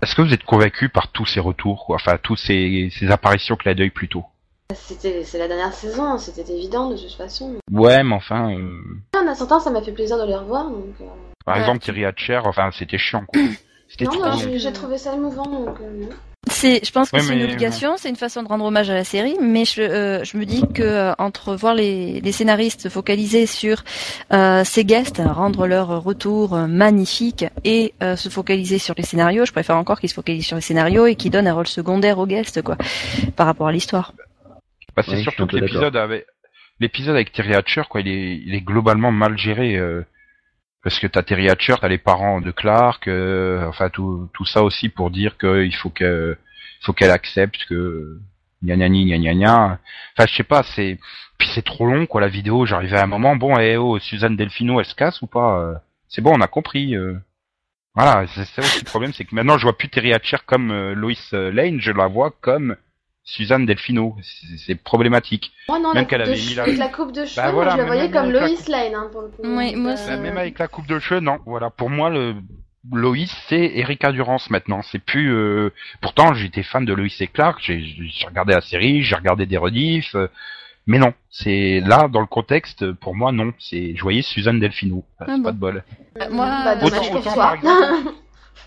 Est-ce que vous êtes convaincu par tous ces retours, quoi? Enfin, tous ces, ces apparitions clin d'œil plutôt? C'était, c'est la dernière saison, c'était évident de toute façon. Ouais, mais enfin, euh, En attendant, ça m'a fait plaisir de les revoir, donc. euh, par Ouais. exemple, Terry Hatcher, enfin, c'était chiant, quoi. <coughs> C'était Non, j'ai, j'ai trouvé ça émouvant, donc. euh, non. C'est, je pense que Ouais, c'est une obligation, c'est une façon de rendre hommage à la série, mais je, euh, je me dis que euh, entre voir les, les scénaristes focaliser sur euh, ces guests, rendre leur retour magnifique, et euh, se focaliser sur les scénarios, je préfère encore qu'ils se focalisent sur les scénarios et qu'ils donnent un rôle secondaire aux guests, quoi, par rapport à l'histoire. Bah, c'est Ouais, surtout que l'épisode avec l'épisode avec Terry Hatcher, quoi, il est, il est globalement mal géré. euh, parce que t'as Terry Hatcher, t'as les parents de Clark, euh, enfin tout, tout ça aussi pour dire qu'il faut que, faut qu'elle accepte que gna gna gna gna gna gna. Enfin je sais pas, c'est puis c'est trop long quoi la vidéo. J'arrivais à un moment, bon, eh oh, Suzanne Delfino, elle se casse ou pas euh, C'est bon, on a compris. euh. Voilà, c'est ça aussi le problème, c'est que maintenant je vois plus Terry Hatcher comme euh, Lois euh, Lane, je la vois comme Suzanne Delfino. C'est- problématique. Moi, non, Même la qu'elle avait mis la- avec la coupe de cheveux, Bah voilà, je la même- voyais comme avec Lois Lane, hein, pour le coup. Oui, donc, moi euh, aussi. Bah, même avec la coupe de cheveux, non. Voilà, pour moi, le Loïs, c'est Erika Durance maintenant. C'est plus. euh, Pourtant, j'étais fan de Loïs et Clark. J'ai regardé la série, j'ai regardé des rediffs. euh, Mais non, c'est là dans le contexte. Pour moi, non. C'est. Je voyais Suzanne Delfino. Ah, c'est bon. pas de bol. Euh, moi, bah, Autant- autant, par exemple,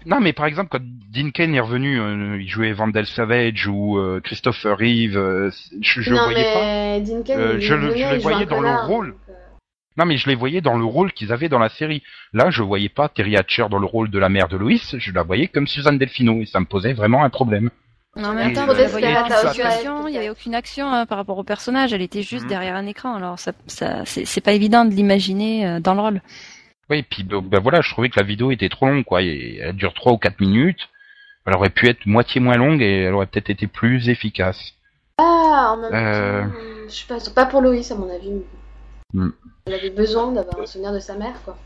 Non, mais par exemple, quand Dean Cain est revenu, euh, il jouait Vandal Savage ou euh, Christopher Reeve. euh, je, je non, voyais pas. mais Dean Cain, Euh, il je le- venait, je le il jouait voyais dans le rôle. donc, Non, mais je les voyais dans le rôle qu'ils avaient dans la série. Là, je voyais pas Terry Hatcher dans le rôle de la mère de Loïs, je la voyais comme Suzanne Delfino, et ça me posait vraiment un problème. En Oswald, situation, il y avait aucune action hein, par rapport au personnage, elle était juste Mhm. derrière un écran, alors ça, ça, c'est c'est pas évident de l'imaginer euh, dans le rôle. Oui, et puis donc, ben voilà, je trouvais que la vidéo était trop longue, quoi. Et elle dure trois ou quatre minutes. Elle aurait pu être moitié moins longue et elle aurait peut-être été plus efficace. Ah, en même Euh. temps, je sais pas, pas pour Loïs, à mon avis. Hmm. Elle avait besoin d'avoir un souvenir de sa mère, quoi.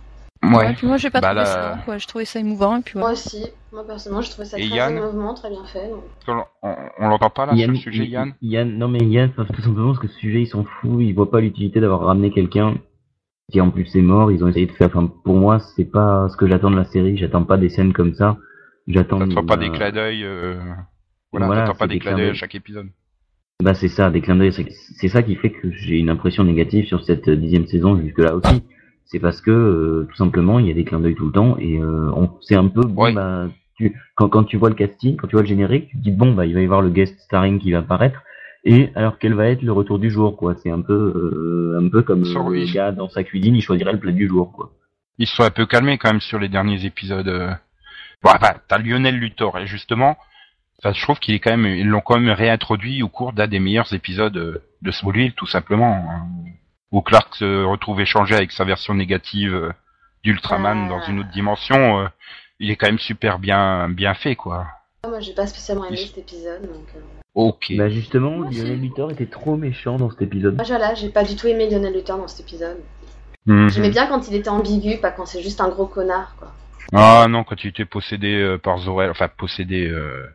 Ouais, puis moi j'ai pas Bah, trouvé là- ça quoi. Je trouvais ça émouvant et puis Moi aussi, moi personnellement, je trouvais ça Et très Yann émouvant, très bien fait. donc. On, on, on l'entend pas là sur le sujet, Yann Yann, non mais Yann, enfin, tout simplement parce que ce sujet, ils s'en foutent, ils voient pas l'utilité d'avoir ramené quelqu'un qui en plus est mort, ils ont essayé de faire, enfin, pour moi, c'est pas ce que j'attends de la série, j'attends pas des scènes comme ça, j'attends... T'attends pas des clins d'œil. Euh... Voilà, pas c'est des des clins d'œil à chaque épisode. Bah c'est ça, des clins d'œil. C'est c'est ça qui fait que j'ai une impression négative sur cette euh, dixième saison jusque là aussi. C'est parce que euh, tout simplement il y a des clins d'œil tout le temps et euh, on c'est un peu bon Ouais. bah tu quand quand tu vois le casting, quand tu vois le générique, tu te dis bon bah il va y avoir le guest starring qui va apparaître et alors quel va être le retour du jour quoi? C'est un peu euh, un peu comme Sur- le gars dans sa cuisine, il choisirait le plat du jour quoi. Ils se sont un peu calmés quand même sur les derniers épisodes. euh. Bon, enfin, t'as Lionel Luthor et justement, enfin, je trouve qu'il est quand même, ils l'ont quand même réintroduit au cours d'un des meilleurs épisodes euh, de Smallville, tout simplement, hein, où Clark se retrouve échangé avec sa version négative euh, d'Ultraman Ah. dans une autre dimension, euh, il est quand même super bien bien fait quoi. Ah, Moi, j'ai pas spécialement aimé Il- cet épisode. Donc, euh, Ok. Bah justement, Moi. Lionel Luthor était trop méchant dans cet épisode. Moi, voilà, j'ai pas du tout aimé Lionel Luthor dans cet épisode. Mhm. J'aimais bien quand il était ambigu, pas quand c'est juste un gros connard, quoi. Ah non, quand il était possédé euh, par Zorel, enfin possédé. Euh...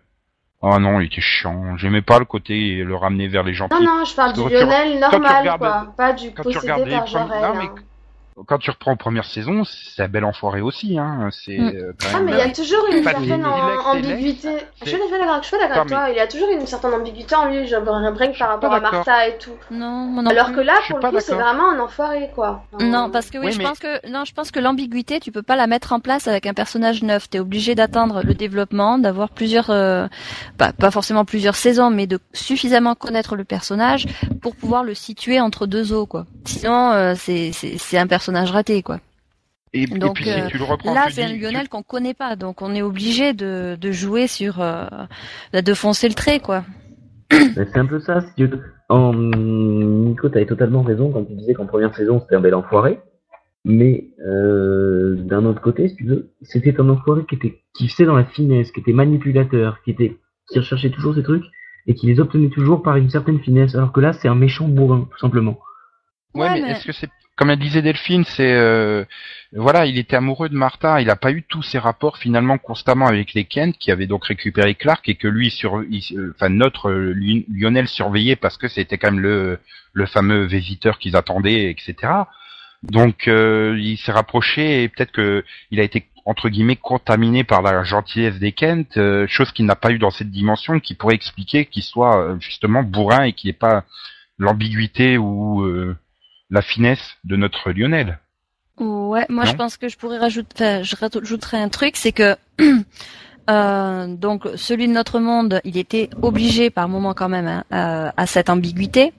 Ah non, il était chiant. J'aimais pas le côté le ramener vers les gentils. Non, non, je parle du Quand tu- Lionel quand tu normal, regardes- quoi. Pas du quand tu possédé regardes les par premiers- Jorel. non, mais hein. Quand tu reprends en première saison, c'est un bel enfoiré aussi. Hein. C'est Mm. euh, Ah, mais il y a toujours une certaine ambiguïté. Je suis d'accord avec, je suis d'accord avec Attends, toi. Il y a toujours une certaine ambiguïté en lui, genre rien que par rapport à. Martha et tout. Non, Alors que là, pour le coup, c'est vraiment un enfoiré, quoi. Non, parce que oui, Oui, je mais- pense que non, je pense que l'ambiguïté, tu peux pas la mettre en place avec un personnage neuf. T'es obligé d'attendre le développement, d'avoir plusieurs, euh, pas, pas forcément plusieurs saisons, mais de suffisamment connaître le personnage pour pouvoir le situer entre deux eaux, quoi. Sinon, euh, c'est un personnage raté, quoi. Et, et Donc, puis euh, si tu le reprends, Là, c'est un Lionel qu'on connaît pas, donc on est obligé de de jouer sur, euh, de foncer le trait, quoi. C'est un peu ça, si tu. En... Nico, t'avais totalement raison quand tu disais qu'en première saison, c'était un bel enfoiré. Mais euh, d'un autre côté, si tu veux, c'était un enfoiré qui était qui faisait dans la finesse, qui était manipulateur, qui était qui recherchait toujours ces trucs et qui les obtenait toujours par une certaine finesse. Alors que là, c'est un méchant bourrin, tout simplement. Ouais, Ouais, mais, mais- est-ce que c'est comme elle disait Delphine, c'est euh, voilà, il était amoureux de Martha, il a pas eu tous ces rapports finalement constamment avec les Kent qui avaient donc récupéré Clark et que lui enfin notre Li- Lionel surveillait parce que c'était quand même le le fameux visiteur qu'ils attendaient etc. Donc euh, il s'est rapproché et peut-être que il a été entre guillemets contaminé par la gentillesse des Kent, euh, chose qu'il n'a pas eu dans cette dimension, qui pourrait expliquer qu'il soit justement bourrin et qu'il n'y ait pas l'ambiguïté ou la finesse de notre Lionel. Ouais, moi je pense que je pourrais rajouter, enfin, je rajouterais un truc, c'est que <clears throat> euh, donc celui de notre monde, il était obligé par moment quand même hein, à, à cette ambiguïté,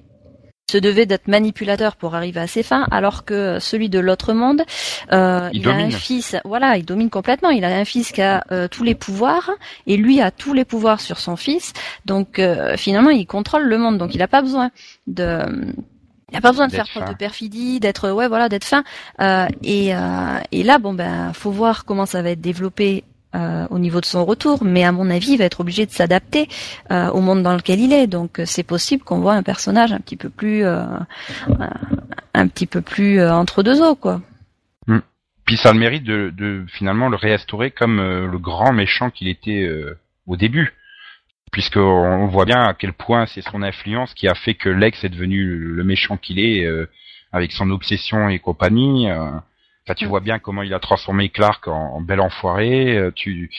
se devait d'être manipulateur pour arriver à ses fins, alors que celui de l'autre monde, euh, Il il, a un fils, voilà, il domine complètement. Il a un fils qui a euh, tous les pouvoirs et lui a tous les pouvoirs sur son fils, donc euh, finalement il contrôle le monde, donc il n'a pas besoin de il a pas besoin de faire preuve de perfidie, d'être ouais voilà, d'être fin. Euh, et, euh, et là bon ben faut voir comment ça va être développé euh, au niveau de son retour, mais à mon avis il va être obligé de s'adapter euh, au monde dans lequel il est. Donc euh, c'est possible qu'on voit un personnage un petit peu plus euh, un petit peu plus euh, entre deux eaux quoi. Puis ça a le mérite de, de finalement le réinstaurer comme euh, le grand méchant qu'il était euh, au début. Puisqu'on on voit bien à quel point c'est son influence qui a fait que Lex est devenu le, méchant qu'il est, euh, avec son obsession et compagnie. euh. Enfin, tu Mm. vois bien comment il a transformé Clark en, en bel enfoiré. euh, tu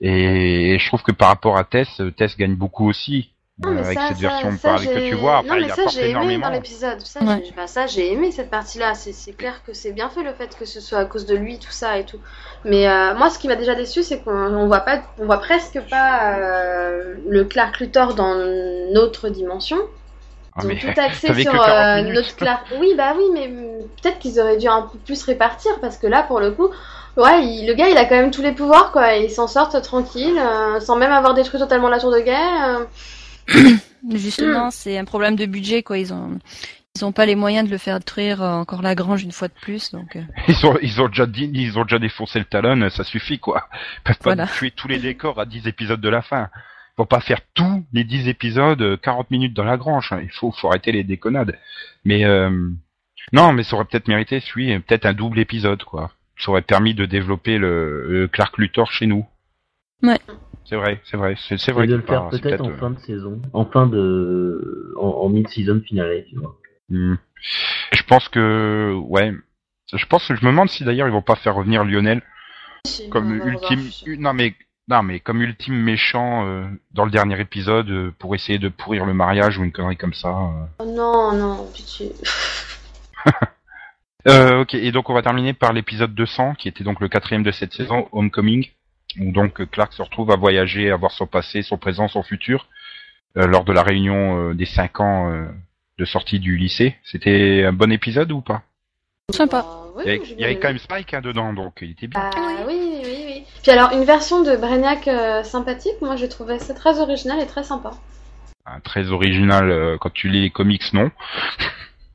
et, je trouve que par rapport à Tess, euh, Tess gagne beaucoup aussi Non, euh, mais avec ça, cette ça, version ça, parlée que j'ai- tu vois. Non, Enfin, mais il ça, j'ai aimé énormément. dans l'épisode. Ça, Ouais. j'ai- aimé cette partie-là. C'est clair que c'est bien fait le fait que ce soit à cause de lui, tout ça et tout. Mais euh, moi, ce qui m'a déjà déçu, c'est qu'on on voit pas, on voit presque pas euh, le Clark Luthor dans notre dimension. Ah, mais tout axé sur que 40 euh, minutes. notre Clark. Oui, bah oui, mais peut-être qu'ils auraient dû un peu plus répartir parce que là, pour le coup, ouais, il- le gars, il a quand même tous les pouvoirs, quoi. Il s'en sort tranquille, euh, sans même avoir détruit totalement la tour de guerre. Euh. Justement c'est un problème de budget quoi. Ils ont ils ont pas les moyens de le faire détruire euh, encore la grange une fois de plus donc. euh, <laughs> Ils ont, ils ont déjà dit, ils ont déjà défoncé le talon, ça suffit quoi. Ils peuvent pas Voilà. tuer tous les décors à 10 épisodes de la fin. Ils vont pas faire tous les 10 épisodes, euh, 40 minutes dans la grange. hein. Il faut, faut arrêter les déconnades. Mais euh, non, mais ça aurait peut-être mérité, celui, euh, peut-être un double épisode quoi. Ça aurait permis de développer le, le Clark Luthor chez nous. Ouais. C'est vrai, c'est vrai, c'est c'est vrai. Et de le faire peut-être en euh, fin de saison, en fin de, en, en mid-season finale, tu vois. Hmm. Je pense que, ouais, je pense que je me demande si d'ailleurs ils vont pas faire revenir Lionel comme ultime non mais non mais comme ultime méchant euh, dans le dernier épisode euh, pour essayer de pourrir le mariage ou une connerie comme ça. euh. Oh non, non, pitié. <laughs> Euh, ok et donc on va terminer par l'épisode 200 qui était donc le quatrième de cette saison Homecoming où donc Clark se retrouve à voyager, à voir son passé, son présent, son futur euh, lors de la réunion euh, des cinq ans euh, de sortie du lycée. C'était un bon épisode ou pas? Sympa. Oui, Il y avait, il y quand même Spike hein, dedans donc il était bien. Ah oui, oui, oui. Puis alors, une version de Brainiac euh, sympathique, moi j'ai trouvé ça très original et très sympa. Ah, très original euh, quand tu lis les comics non?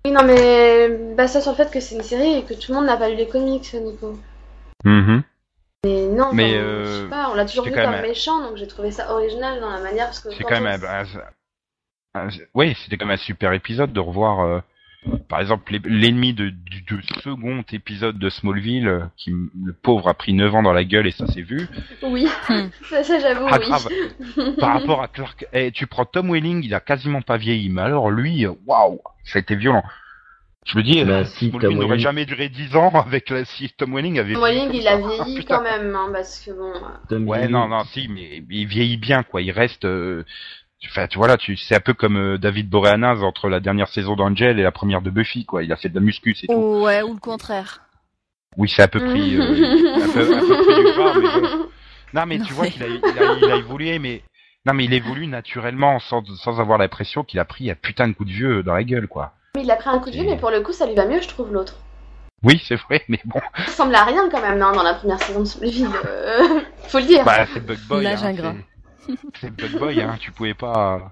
Oui, non, mais bah, ça sur le fait que c'est une série et que tout le monde n'a pas lu les comics, Nico. Mhm. Mais non, Mais, enfin, euh, je sais pas, on l'a toujours vu comme même- méchant, donc j'ai trouvé ça original dans la manière parce que C'est quand même on- un, un- un- oui, c'était quand même un super épisode de revoir, euh, par exemple, l'ennemi de, du, du second épisode de Smallville, euh, qui le pauvre a pris 9 ans dans la gueule et ça s'est vu. Oui, <laughs> Hmm. ça, ça, j'avoue, Ah, oui. grave. Par rapport à Clark, eh, tu prends Tom Welling, il a quasiment pas vieilli, mais alors lui, euh, waouh, ça a été violent. Je me dis, Bah, euh, si, Smallville Tom n'aurait Welling- jamais duré 10 ans avec la, si Tom Welling avait. Tom Welling, comme il ça. a vieilli putain. quand même, hein, parce que bon. euh, Tom Ouais, Welling- non, non, si, mais il vieillit bien, quoi. Il reste. euh, Enfin, tu vois là, tu, c'est un peu comme euh, David Boreanaz entre la dernière saison d'Angel et la première de Buffy, quoi. Il a fait de la muscu, c'est tout. Ouais, ou le contraire. Oui, c'est à peu près, euh, un peu, un peu près du gras, mais bon. Non, mais tu vois qu'il a, il a, il a évolué, mais non, mais il évolue naturellement sans, sans avoir l'impression qu'il a pris un putain de coup de vieux dans la gueule, quoi. Mais il a pris un coup de vieux, mais pour le coup, ça lui va mieux, je trouve, l'autre. Oui, c'est vrai, <laughs> mais bon, Il ressemble à rien quand même, non, dans la première saison de Smallville. euh, <laughs> Faut le dire. bah c'est Bug Boy. Hein, c'est- C'est Bug Boy, hein. Tu pouvais pas.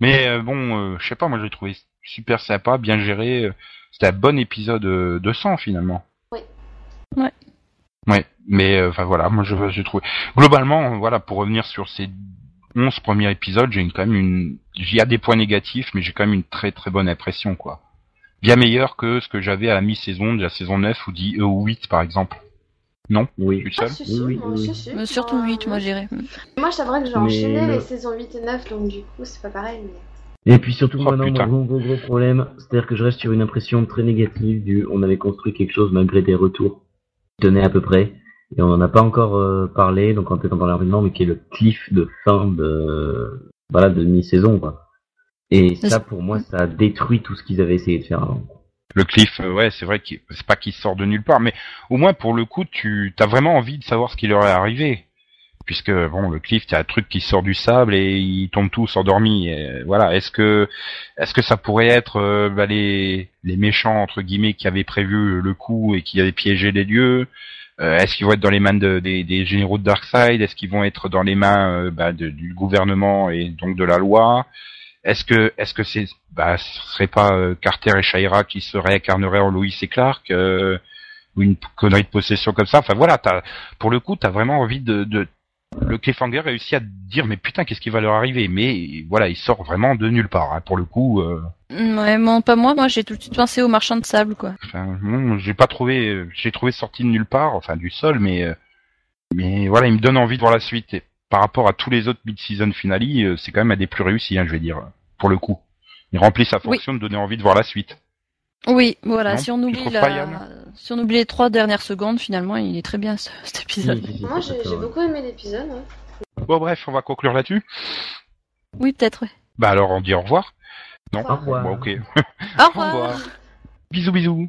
Mais euh, bon, euh, je sais pas, moi j'ai trouvé super sympa, bien géré. euh, C'était un bon épisode euh, de sang finalement. Oui. Ouais. Ouais, mais euh, enfin voilà, moi je j'ai trouvé. Globalement, voilà, pour revenir sur ces 11 premiers épisodes, j'ai quand même une. Il y a des points négatifs, mais j'ai quand même une très très bonne impression, quoi. Bien meilleur que ce que j'avais à la mi-saison de la saison 9 ou 10 euh, ou 8 par exemple. Non, Oui. Ah, seul? si, si, Oui, moi, oui, si, oui. si. Mais surtout Moi, 8, moi j'irais. Moi, je t'avouerais que j'ai Mais enchaîné le- les saisons 8 et 9, donc du coup, c'est pas pareil. Mais... Et puis surtout, Oh, maintenant, putain. mon gros, gros, gros problème, c'est-à-dire que je reste sur une impression très négative du on avait construit quelque chose malgré des retours qui tenaient à peu près. Et on n'en a pas encore euh, parlé, donc en étant dans l'argument, mais qui est le cliff de fin de, voilà, de mi-saison, quoi. Et ça, pour moi, ça a détruit tout ce qu'ils avaient essayé de faire avant. Le cliff, euh, ouais, c'est vrai que c'est pas qu'il sort de nulle part, mais au moins pour le coup, tu as vraiment envie de savoir ce qui leur est arrivé, puisque bon, le cliff, t'as un truc qui sort du sable et ils tombent tous endormis. Et, voilà, est-ce que est-ce que ça pourrait être euh, bah, les les méchants entre guillemets qui avaient prévu le coup et qui avaient piégé les lieux Euh, Est-ce qu'ils vont être dans les mains de- des, généraux de Darkseid? Est-ce qu'ils vont être dans les mains euh, bah, du gouvernement et donc de la loi? Est-ce que est-ce que c'est bah ce serait pas euh, Carter et Shaira qui se réincarneraient en Lois et Clark ou une connerie de possession comme ça? Enfin voilà pour le coup t'as vraiment envie de le cliffhanger réussit à dire mais putain qu'est-ce qui va leur arriver? Mais voilà il sort vraiment de nulle part hein, pour le coup euh, Ouais, moi, pas moi, moi j'ai tout de suite pensé au marchand de sable, quoi. enfin j'ai pas trouvé j'ai trouvé sorti de nulle part enfin du sol mais euh, mais voilà il me donne envie de voir la suite. Et par rapport à tous les autres mid-season finale euh, c'est quand même un des plus réussis hein, je vais dire pour le coup. Il remplit sa fonction de donner envie de voir la suite Oui, voilà, si on oublie trouves la... pas, Yann si on oublie les trois dernières secondes, finalement, il est très bien ce- cet épisode. Moi, j'ai beaucoup aimé l'épisode. ouais. Bon bref, on va conclure là-dessus. Oui, peut-être, ouais. Bah alors on dit au revoir. Non Au revoir. Bon ok. Au <laughs> Au revoir. revoir. Bisous bisous.